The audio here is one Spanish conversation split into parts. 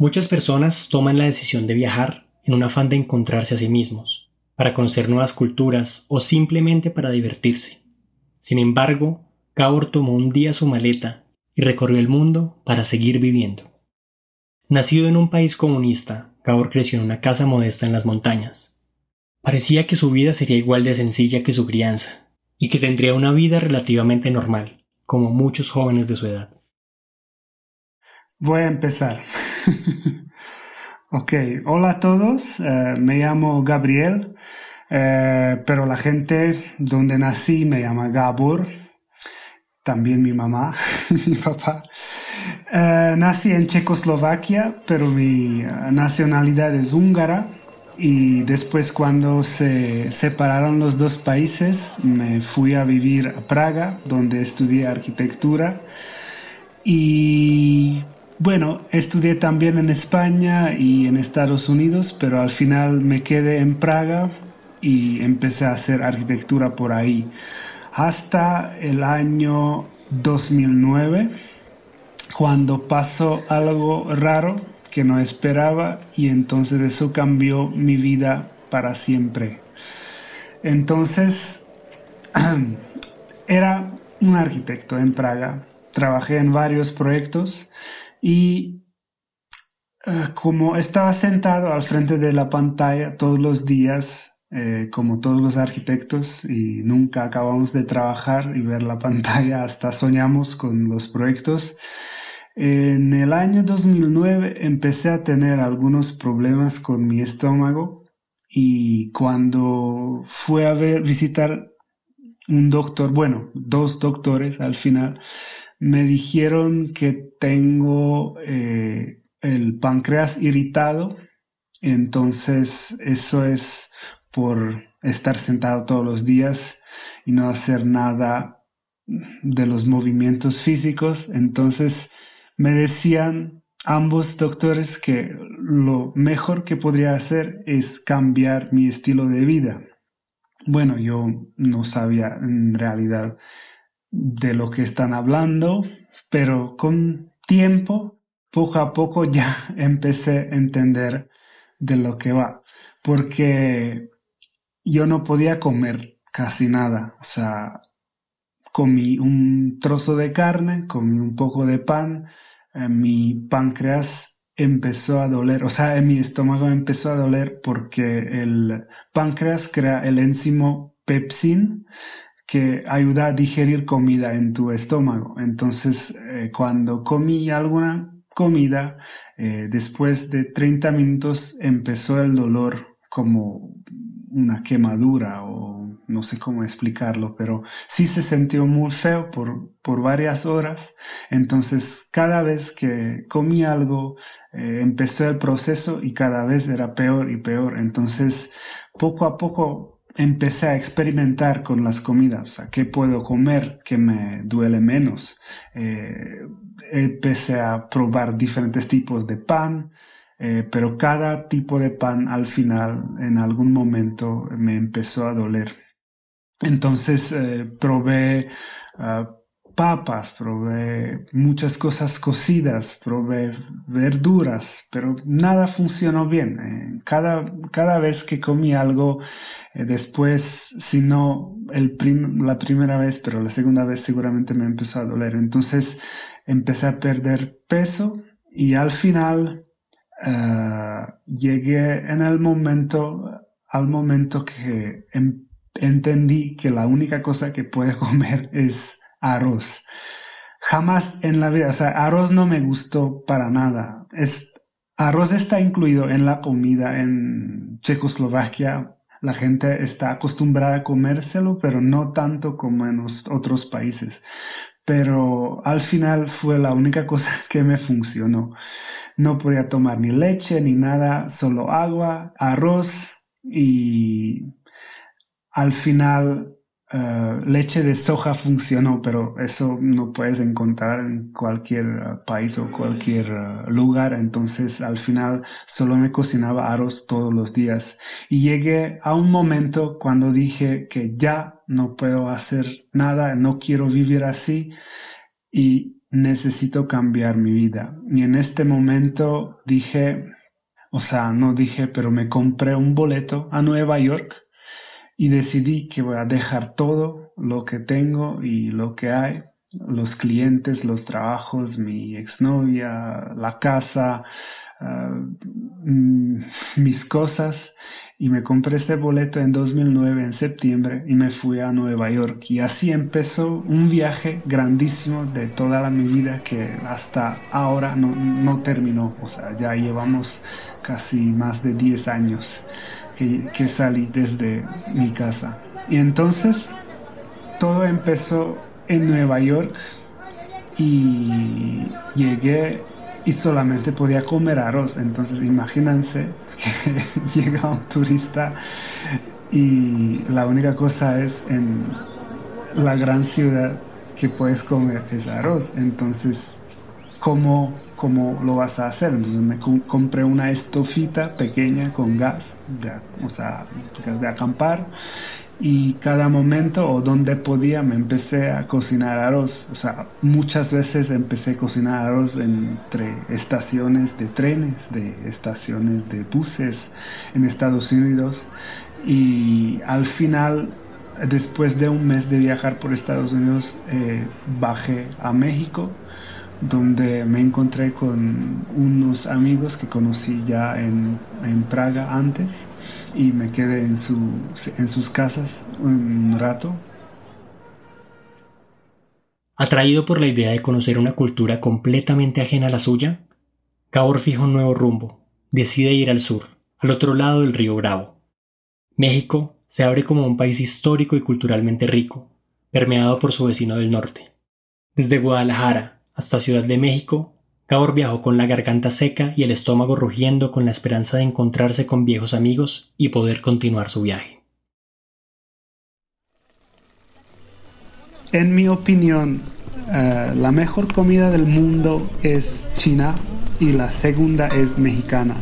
Muchas personas toman la decisión de viajar en un afán de encontrarse a sí mismos, para conocer nuevas culturas o simplemente para divertirse. Sin embargo, Gabor tomó un día su maleta y recorrió el mundo para seguir viviendo. Nacido en un país comunista, Gabor creció en una casa modesta en las montañas. Parecía que su vida sería igual de sencilla que su crianza, y que tendría una vida relativamente normal, como muchos jóvenes de su edad. Voy a empezar. ok, hola a todos, eh, me llamo Gabriel, eh, pero la gente donde nací me llama Gabor, también mi mamá, mi papá. Eh, nací en Checoslovaquia, pero mi nacionalidad es húngara y después cuando se separaron los dos países me fui a vivir a Praga, donde estudié arquitectura y bueno, estudié también en España y en Estados Unidos, pero al final me quedé en Praga y empecé a hacer arquitectura por ahí. Hasta el año 2009, cuando pasó algo raro que no esperaba y entonces eso cambió mi vida para siempre. Entonces, era un arquitecto en Praga. Trabajé en varios proyectos y eh, como estaba sentado al frente de la pantalla todos los días, eh, como todos los arquitectos, y nunca acabamos de trabajar y ver la pantalla, hasta soñamos con los proyectos, en el año 2009 empecé a tener algunos problemas con mi estómago y cuando fui a ver, visitar un doctor, bueno, dos doctores al final, me dijeron que tengo eh, el páncreas irritado, entonces eso es por estar sentado todos los días y no hacer nada de los movimientos físicos. Entonces me decían ambos doctores que lo mejor que podría hacer es cambiar mi estilo de vida. Bueno, yo no sabía en realidad de lo que están hablando, pero con tiempo, poco a poco ya empecé a entender de lo que va, porque yo no podía comer casi nada, o sea, comí un trozo de carne, comí un poco de pan, eh, mi páncreas empezó a doler, o sea, mi estómago empezó a doler porque el páncreas crea el enzimo pepsin, que ayuda a digerir comida en tu estómago. Entonces, eh, cuando comí alguna comida, eh, después de 30 minutos empezó el dolor como una quemadura o no sé cómo explicarlo, pero sí se sintió muy feo por, por varias horas. Entonces, cada vez que comí algo, eh, empezó el proceso y cada vez era peor y peor. Entonces, poco a poco empecé a experimentar con las comidas, o qué puedo comer que me duele menos. Eh, empecé a probar diferentes tipos de pan, eh, pero cada tipo de pan al final, en algún momento, me empezó a doler. Entonces eh, probé ah, papas, probé muchas cosas cocidas, probé verduras, pero nada funcionó bien. Eh, cada, cada vez que comí algo, eh, después, si no el la primera vez, pero la segunda vez seguramente me empezó a doler. Entonces empecé a perder peso y al final eh, llegué en el momento, al momento que entendí que la única cosa que puedo comer es arroz. jamás en la vida, o sea, arroz no me gustó para nada. Es, arroz está incluido en la comida en Checoslovaquia. La gente está acostumbrada a comérselo, pero no tanto como en los otros países. Pero al final fue la única cosa que me funcionó. No podía tomar ni leche ni nada, solo agua, arroz y al final eh, leche de soja funcionó, pero eso no puedes encontrar en cualquier eh, país o cualquier eh, lugar. Entonces al final solo me cocinaba arroz todos los días. Y llegué a un momento cuando dije que ya no puedo hacer nada, no quiero vivir así y necesito cambiar mi vida. Y en este momento dije, o sea, no dije, pero me compré un boleto a Nueva York y decidí que voy a dejar todo lo que tengo y lo que hay, los clientes, los trabajos, mi exnovia, la casa, ah, mm, mis cosas. Y me compré este boleto en 2009 en septiembre y me fui a Nueva York. Y así empezó un viaje grandísimo de toda la mi vida que hasta ahora no, no terminó, o sea, ya llevamos casi más de 10 años que, salí desde mi casa. Y entonces todo empezó en Nueva York y llegué y solamente podía comer arroz. Entonces imagínense que llega un turista y la única cosa es en la gran ciudad que puedes comer es arroz. Entonces, ¿cómo cómo lo vas a hacer. Entonces me compré una estofita pequeña con gas, de, o sea, de acampar. Y cada momento o donde podía me empecé a cocinar arroz. O sea, muchas veces empecé a cocinar arroz entre estaciones de trenes, de estaciones de buses en Estados Unidos. Y al final después de un mes de viajar por Estados Unidos, eh, bajé a México donde me encontré con unos amigos que conocí ya en, Praga antes y me quedé en, su, en sus casas un rato. Atraído por la idea de conocer una cultura completamente ajena a la suya, Gabor fija un nuevo rumbo, decide ir al sur, al otro lado del río Bravo. México se abre como un país histórico y culturalmente rico, permeado por su vecino del norte. Desde Guadalajara, hasta Ciudad de México, Gabor viajó con la garganta seca y el estómago rugiendo con la esperanza de encontrarse con viejos amigos y poder continuar su viaje. En mi opinión, eh, la mejor comida del mundo es china y la segunda es mexicana.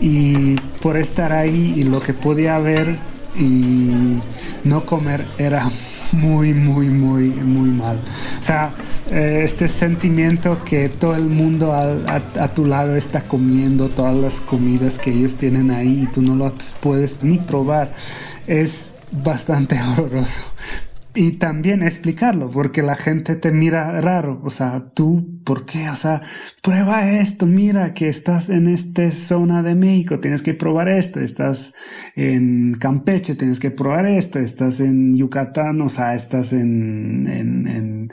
Y por estar ahí y lo que podía ver y no comer era muy, muy, muy, muy mal. O sea, eh, este sentimiento que todo el mundo a, tu lado está comiendo todas las comidas que ellos tienen ahí y tú no lo puedes ni probar, es bastante horroroso y también explicarlo, porque la gente te mira raro, o sea, tú, ¿por qué? O sea, prueba esto, mira que estás en esta zona de México, tienes que probar esto, estás en Campeche, tienes que probar esto, estás en Yucatán, o sea, estás en, en, en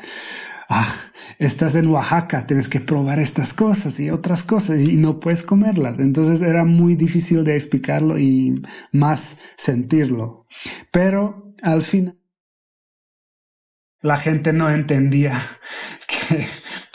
ah, estás en Oaxaca, tienes que probar estas cosas y otras cosas y no puedes comerlas. Entonces era muy difícil de explicarlo y más sentirlo. Pero al final la gente no entendía que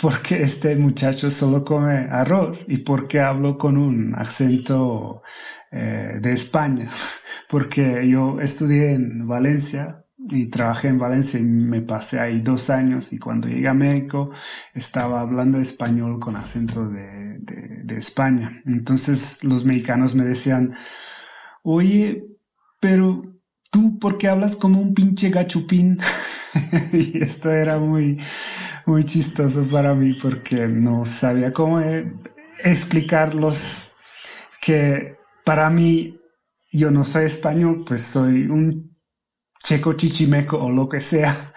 por qué este muchacho solo come arroz y por qué hablo con un acento eh, de España. Porque yo estudié en Valencia y trabajé en Valencia y me pasé ahí dos años y cuando llegué a México estaba hablando español con acento de, de, España. Entonces los mexicanos me decían, oye, pero tú, ¿por qué hablas como un pinche gachupín? y esto era muy, muy chistoso para mí porque no sabía cómo eh, explicarlos que para mí yo no soy español, pues soy un checo chichimeco o lo que sea.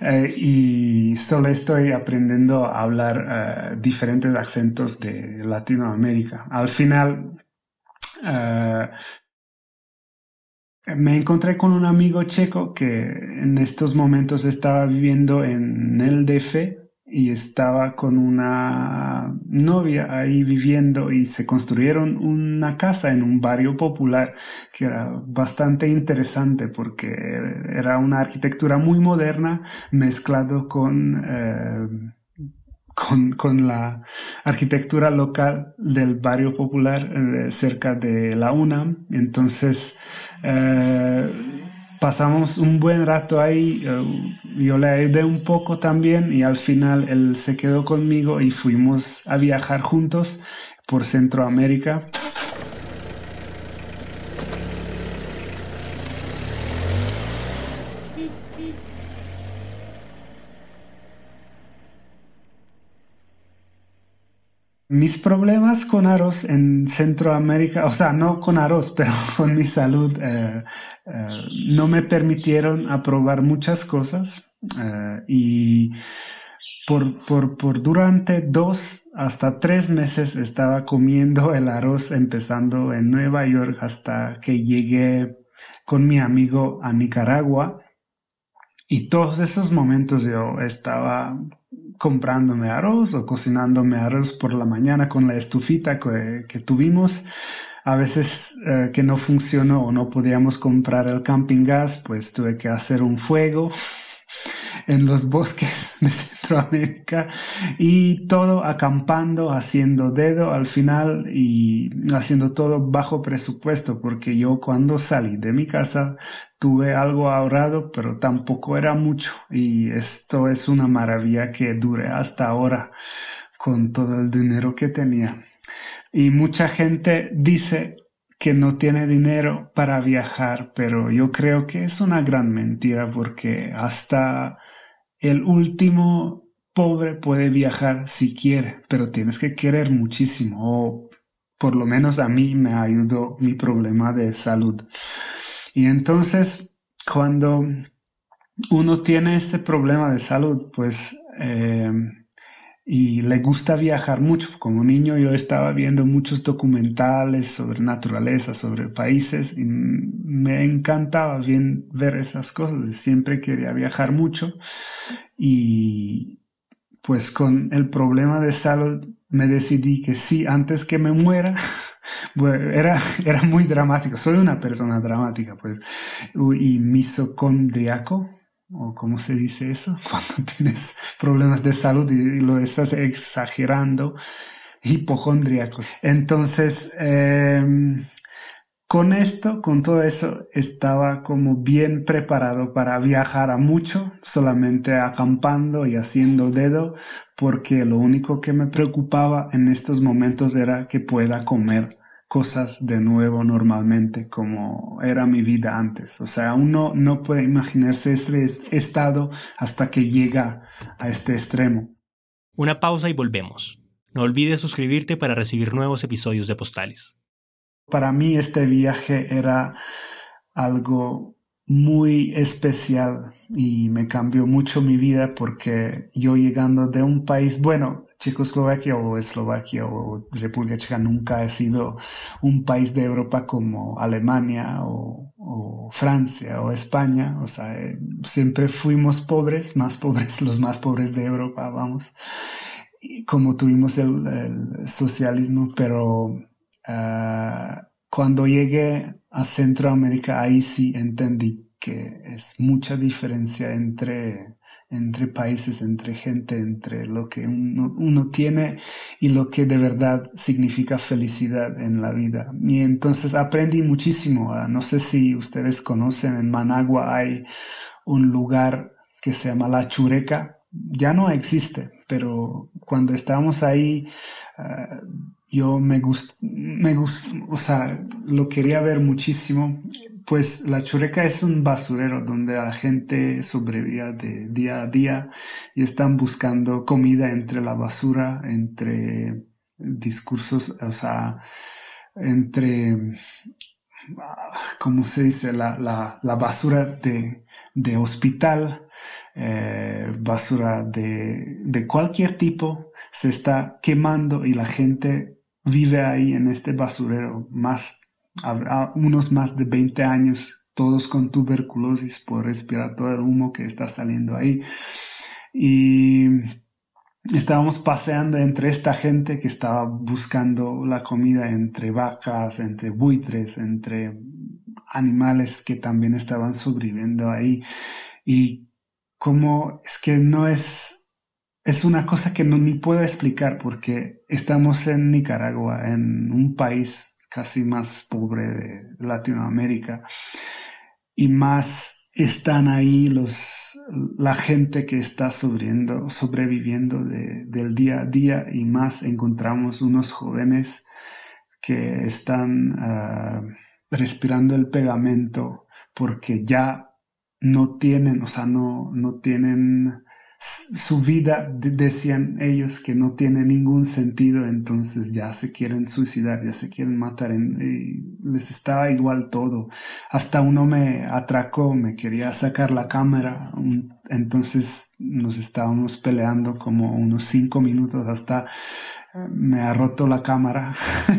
Eh, y solo estoy aprendiendo a hablar eh, diferentes acentos de Latinoamérica. Al final, me encontré con un amigo checo que en estos momentos estaba viviendo en el DF y estaba con una novia ahí viviendo y se construyeron una casa en un barrio popular que era bastante interesante porque era una arquitectura muy moderna mezclado con eh, con, la arquitectura local del barrio popular eh, cerca de la UNAM. Entonces, eh, pasamos un buen rato ahí, eh, yo le ayudé un poco también y al final él se quedó conmigo y fuimos a viajar juntos por Centroamérica. Mis problemas con arroz en Centroamérica, o sea, no con arroz, pero con mi salud, eh, eh, no me permitieron aprobar muchas cosas eh, y por, por, por durante dos hasta tres meses estaba comiendo el arroz empezando en Nueva York hasta que llegué con mi amigo a Nicaragua y todos esos momentos yo estaba comprándome arroz o cocinándome arroz por la mañana con la estufita que, tuvimos. A veces eh, que no funcionó o no podíamos comprar el camping gas, pues tuve que hacer un fuego en los bosques de Centroamérica y todo acampando, haciendo dedo al final y haciendo todo bajo presupuesto porque yo cuando salí de mi casa tuve algo ahorrado pero tampoco era mucho y esto es una maravilla que dure hasta ahora con todo el dinero que tenía. Y mucha gente dice que no tiene dinero para viajar, pero yo creo que es una gran mentira porque hasta el último pobre puede viajar si quiere, pero tienes que querer muchísimo, o por lo menos a mí me ayudó mi problema de salud. Y entonces, cuando uno tiene este problema de salud, pues eh, y le gusta viajar mucho. Como niño yo estaba viendo muchos documentales sobre naturaleza, sobre países y me encantaba bien ver esas cosas. Siempre quería viajar mucho y pues con el problema de salud me decidí que sí, antes que me muera, era, era muy dramático. Soy una persona dramática, pues, y misocondriaco o cómo se dice eso, cuando tienes problemas de salud y, lo estás exagerando, hipocondríaco. Entonces, em, con esto, con todo eso, estaba como bien preparado para viajar a mucho, solamente acampando y haciendo dedo, porque lo único que me preocupaba en estos momentos era que pueda comer cosas de nuevo normalmente como era mi vida antes. O sea, uno no puede imaginarse este estado hasta que llega a este extremo. Una pausa y volvemos. No olvides suscribirte para recibir nuevos episodios de Postales. Para mí este viaje era algo muy especial y me cambió mucho mi vida porque yo llegando de un país, bueno, Checoslovaquia o Eslovaquia o República Checa nunca ha sido un país de Europa como Alemania o, Francia o España, o sea, eh, siempre fuimos pobres, más pobres, los más pobres de Europa, vamos, como tuvimos el, socialismo, pero ah, cuando llegué a Centroamérica, ahí sí entendí que es mucha diferencia entre, entre países, entre gente, entre lo que uno, tiene y lo que de verdad significa felicidad en la vida. Y entonces aprendí muchísimo. Ah, no sé si ustedes conocen, en Managua hay un lugar que se llama La Chureca. Ya no existe, pero cuando estábamos ahí, ah, yo me gustó, me gustó, o sea, lo quería ver muchísimo. Pues la Chureca es un basurero donde la gente sobrevive de día a día y están buscando comida entre la basura, entre discursos, o sea, entre, ¿cómo se dice? La, la, la basura de, de hospital, eh, basura de, de cualquier tipo, se está quemando y la gente vive ahí en este basurero más, unos más de 20 años, todos con tuberculosis por respirar todo el humo que está saliendo ahí. Y estábamos paseando entre esta gente que estaba buscando la comida entre vacas, entre buitres, entre animales que también estaban sobreviviendo ahí. Y como es que no es, es una cosa que no ni puedo explicar porque estamos en Nicaragua, en un país casi más pobre de Latinoamérica. Y más están ahí los la gente que está sobreviviendo, sobreviviendo del día a día. Y más encontramos unos jóvenes que están ah, respirando el pegamento porque ya no tienen, o sea, no, no tienen su vida, decían ellos, que no tiene ningún sentido, entonces ya se quieren suicidar, ya se quieren matar, y les estaba igual todo. Hasta uno me atracó, me quería sacar la cámara, entonces nos estábamos peleando como unos cinco minutos hasta eh, me ha roto la cámara.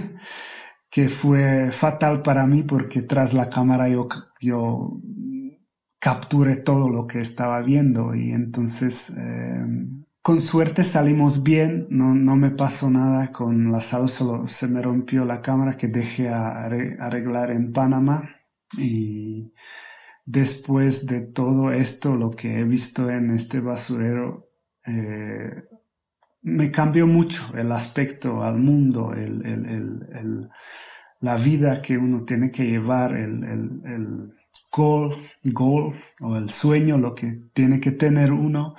que fue fatal para mí porque tras la cámara yo, yo capture todo lo que estaba viendo y entonces eh, con suerte salimos bien, no, no, me pasó nada con la sala, solo se me rompió la cámara que dejé a arreglar en Panamá y después de todo esto lo que he visto en este basurero eh, me cambió mucho el aspecto al mundo, el, el, el, la vida que uno tiene que llevar, el, goal, goal o el sueño, lo que tiene que tener uno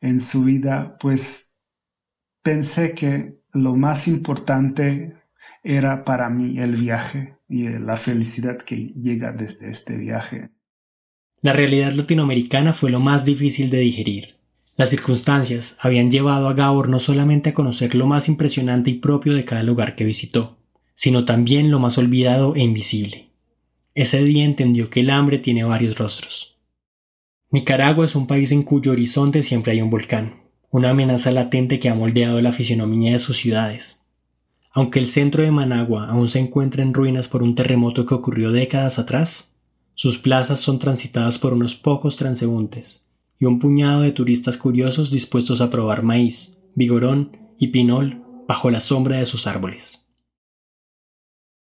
en su vida, pues pensé que lo más importante era para mí el viaje y la felicidad que llega desde este viaje. La realidad latinoamericana fue lo más difícil de digerir. Las circunstancias habían llevado a Gabor no solamente a conocer lo más impresionante y propio de cada lugar que visitó, sino también lo más olvidado e invisible, ese día entendió que el hambre tiene varios rostros. Nicaragua es un país en cuyo horizonte siempre hay un volcán, una amenaza latente que ha moldeado la fisionomía de sus ciudades. Aunque el centro de Managua aún se encuentra en ruinas por un terremoto que ocurrió décadas atrás, sus plazas son transitadas por unos pocos transeúntes y un puñado de turistas curiosos dispuestos a probar maíz, vigorón y pinol bajo la sombra de sus árboles.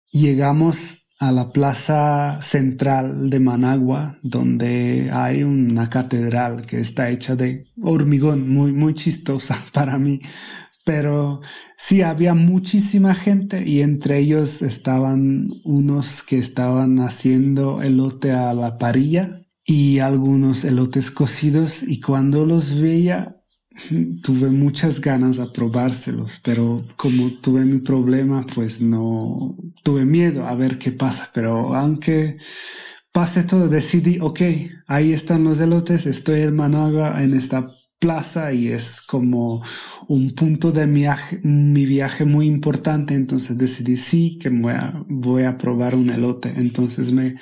Llegamos a la plaza central de Managua, donde hay una catedral que está hecha de hormigón, muy, muy chistosa para mí. Pero sí, había muchísima gente y entre ellos estaban unos que estaban haciendo elote a la parilla y algunos elotes cocidos y cuando los veía tuve muchas ganas de probárselos, pero como tuve mi problema, pues no tuve miedo a ver qué pasa. Pero aunque pase todo, decidí, ok, ahí están los elotes, estoy en Managua en esta plaza y es como un punto de mi viaje, mi viaje muy importante. Entonces decidí sí que voy a, voy a probar un elote. Entonces me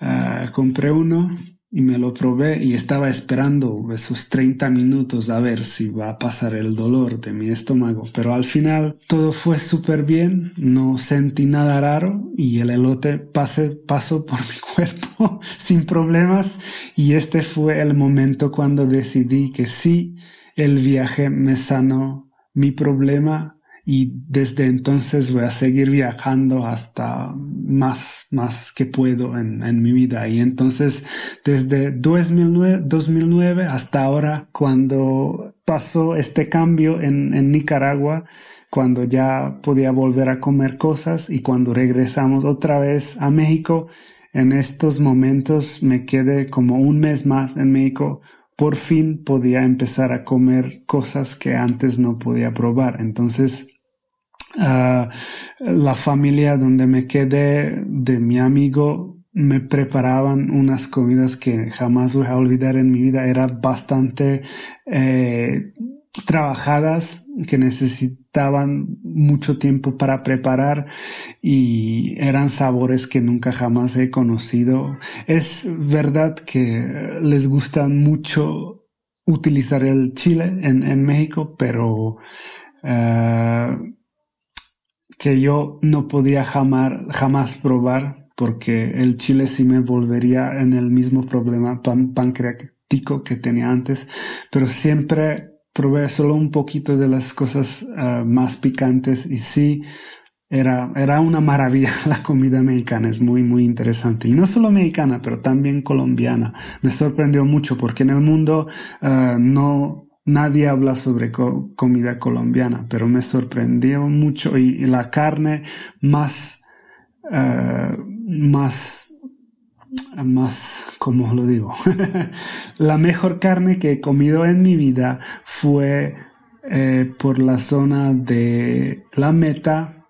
ah, compré uno y me lo probé y estaba esperando esos 30 minutos a ver si va a pasar el dolor de mi estómago, pero al final todo fue súper bien, no sentí nada raro y el elote pase, pasó por mi cuerpo sin problemas. Y este fue el momento cuando decidí que sí, el viaje me sanó mi problema y desde entonces voy a seguir viajando hasta más, más que puedo en, en mi vida. Y entonces desde 2009, 2009 hasta ahora, cuando pasó este cambio en, en Nicaragua, cuando ya podía volver a comer cosas y cuando regresamos otra vez a México, en estos momentos me quedé como un mes más en México por fin podía empezar a comer cosas que antes no podía probar. Entonces, uh, la familia donde me quedé de mi amigo me preparaban unas comidas que jamás voy a olvidar en mi vida. Eran bastante eh, trabajadas que necesitaban mucho tiempo para preparar y eran sabores que nunca jamás he conocido. Es verdad que les gusta mucho utilizar el chile en, en México, pero uh, que yo no podía jamás, jamás probar porque el chile sí me volvería en el mismo problema pan pancreático que tenía antes, pero siempre probé solo un poquito de las cosas ah, más picantes y sí, era, era una maravilla la comida mexicana, es muy, muy interesante. Y no solo mexicana, pero también colombiana. Me sorprendió mucho porque en el mundo ah, no, nadie habla sobre comida colombiana, pero me sorprendió mucho y, la carne más, ah, más más, como lo digo? la mejor carne que he comido en mi vida fue eh, por la zona de la meta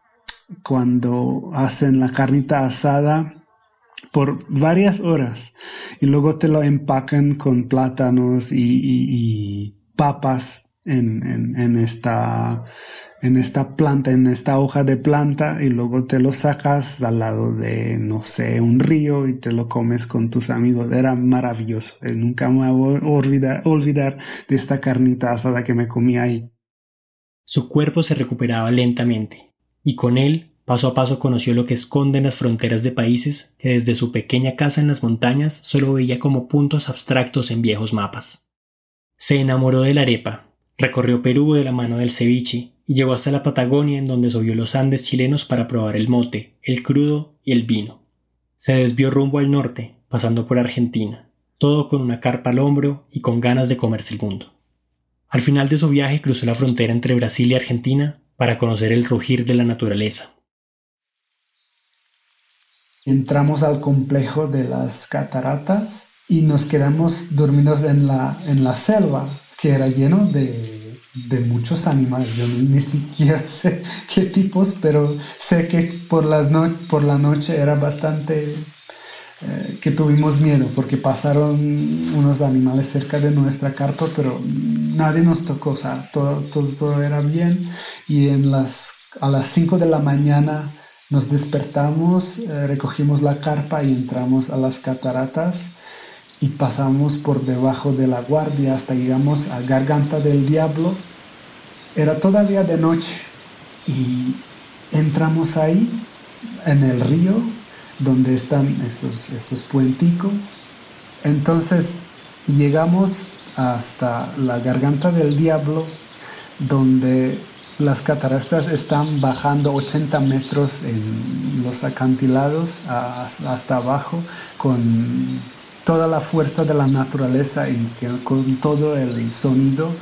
cuando hacen la carnita asada por varias horas y luego te lo empacan con plátanos y papas en, esta, en esta planta, en esta hoja de planta y luego te lo sacas al lado de, no sé, un río y te lo comes con tus amigos. Era maravilloso. Eh, nunca me voy a olvidar, olvidar de esta carnita asada que me comí ahí. Su cuerpo se recuperaba lentamente y con él paso a paso conoció lo que esconden las fronteras de países que desde su pequeña casa en las montañas solo veía como puntos abstractos en viejos mapas. Se enamoró de la arepa, Recorrió Perú de la mano del ceviche y llegó hasta la Patagonia en donde subió los Andes chilenos para probar el mote, el crudo y el vino. Se desvió rumbo al norte, pasando por Argentina, todo con una carpa al hombro y con ganas de comerse el mundo. Al final de su viaje cruzó la frontera entre Brasil y Argentina para conocer el rugir de la naturaleza. Entramos al complejo de las cataratas y nos quedamos dormidos en la, en la selva, que era lleno de, de muchos animales. Yo ni siquiera sé qué tipos, pero sé que por, las no, por la noche era bastante eh, que tuvimos miedo porque pasaron unos animales cerca de nuestra carpa, pero nadie nos tocó, o sea, todo, todo, todo era bien. Y en las, a las 5 de la mañana nos despertamos, eh, recogimos la carpa y entramos a las cataratas y pasamos por debajo de la guardia hasta llegamos a Garganta del Diablo. Era todavía de noche y entramos ahí en el río donde están esos, esos puenticos. Entonces llegamos hasta la Garganta del Diablo donde las cataratas están bajando 80 metros en los acantilados hasta abajo con toda la fuerza de la naturaleza y con todo el sonido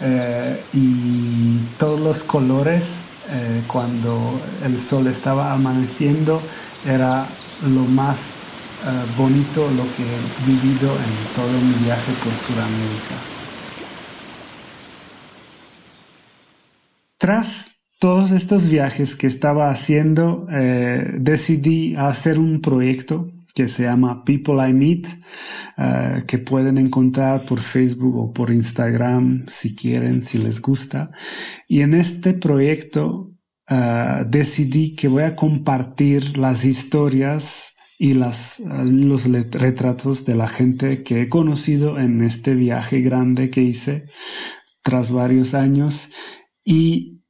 eh, y todos los colores eh, cuando el sol estaba amaneciendo era lo más eh, bonito lo que he vivido en todo mi viaje por Sudamérica. Tras todos estos viajes que estaba haciendo, decidí hacer un proyecto que se llama People I Meet, eh, que pueden encontrar por Facebook o por Instagram si quieren, si les gusta. Y en este proyecto eh, decidí que voy a compartir las historias y las, eh, los retratos de la gente que he conocido en este viaje grande que hice tras varios años y,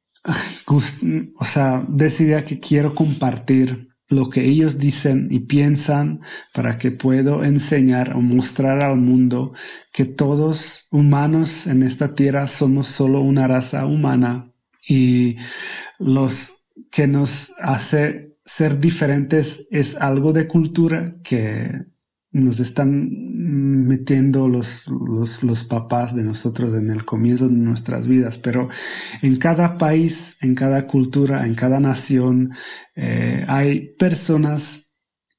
o sea, decidí que quiero compartir lo que ellos dicen y piensan para que puedo enseñar o mostrar al mundo que todos humanos en esta tierra somos solo una raza humana y los que nos hace ser diferentes es algo de cultura que nos están metiendo los, los, papás de nosotros en el comienzo de nuestras vidas, pero en cada país, en cada cultura, en cada nación, eh, hay personas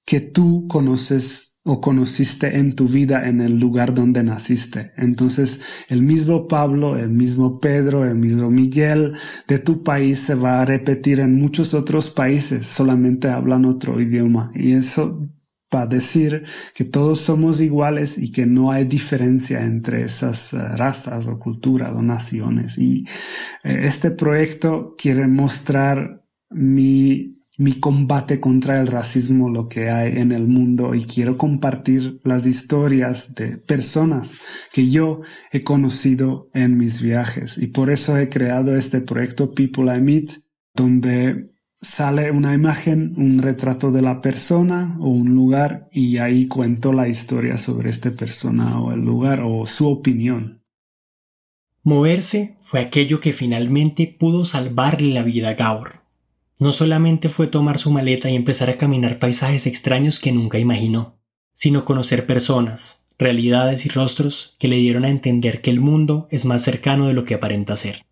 que tú conoces o conociste en tu vida en el lugar donde naciste. Entonces, el mismo Pablo, el mismo Pedro, el mismo Miguel de tu país se va a repetir en muchos otros países, solamente hablan otro idioma. Y eso para decir que todos somos iguales y que no hay diferencia entre esas eh, razas o culturas o naciones. Y eh, este proyecto quiere mostrar mi, mi combate contra el racismo, lo que hay en el mundo y quiero compartir las historias de personas que yo he conocido en mis viajes. Y por eso he creado este proyecto People I Meet, donde sale una imagen, un retrato de la persona o un lugar y ahí cuento la historia sobre esta persona o el lugar o su opinión. Moverse fue aquello que finalmente pudo salvarle la vida a Gabor. No solamente fue tomar su maleta y empezar a caminar paisajes extraños que nunca imaginó, sino conocer personas, realidades y rostros que le dieron a entender que el mundo es más cercano de lo que aparenta ser.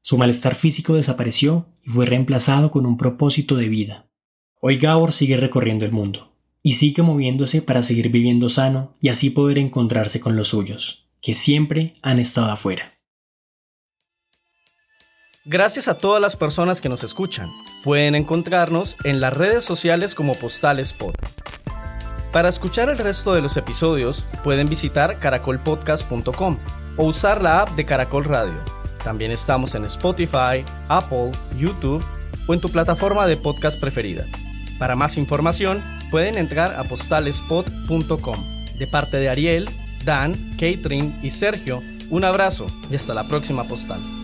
Su malestar físico desapareció y fue reemplazado con un propósito de vida. Hoy Gabor sigue recorriendo el mundo y sigue moviéndose para seguir viviendo sano y así poder encontrarse con los suyos, que siempre han estado afuera. Gracias a todas las personas que nos escuchan. Pueden encontrarnos en las redes sociales como Postales Pod. Para escuchar el resto de los episodios, pueden visitar caracolpodcast.com o usar la app de Caracol Radio. También estamos en Spotify, Apple, YouTube o en tu plataforma de podcast preferida. Para más información, pueden entrar a postalespod.com. De parte de Ariel, Dan, Catherine y Sergio, un abrazo y hasta la próxima postal.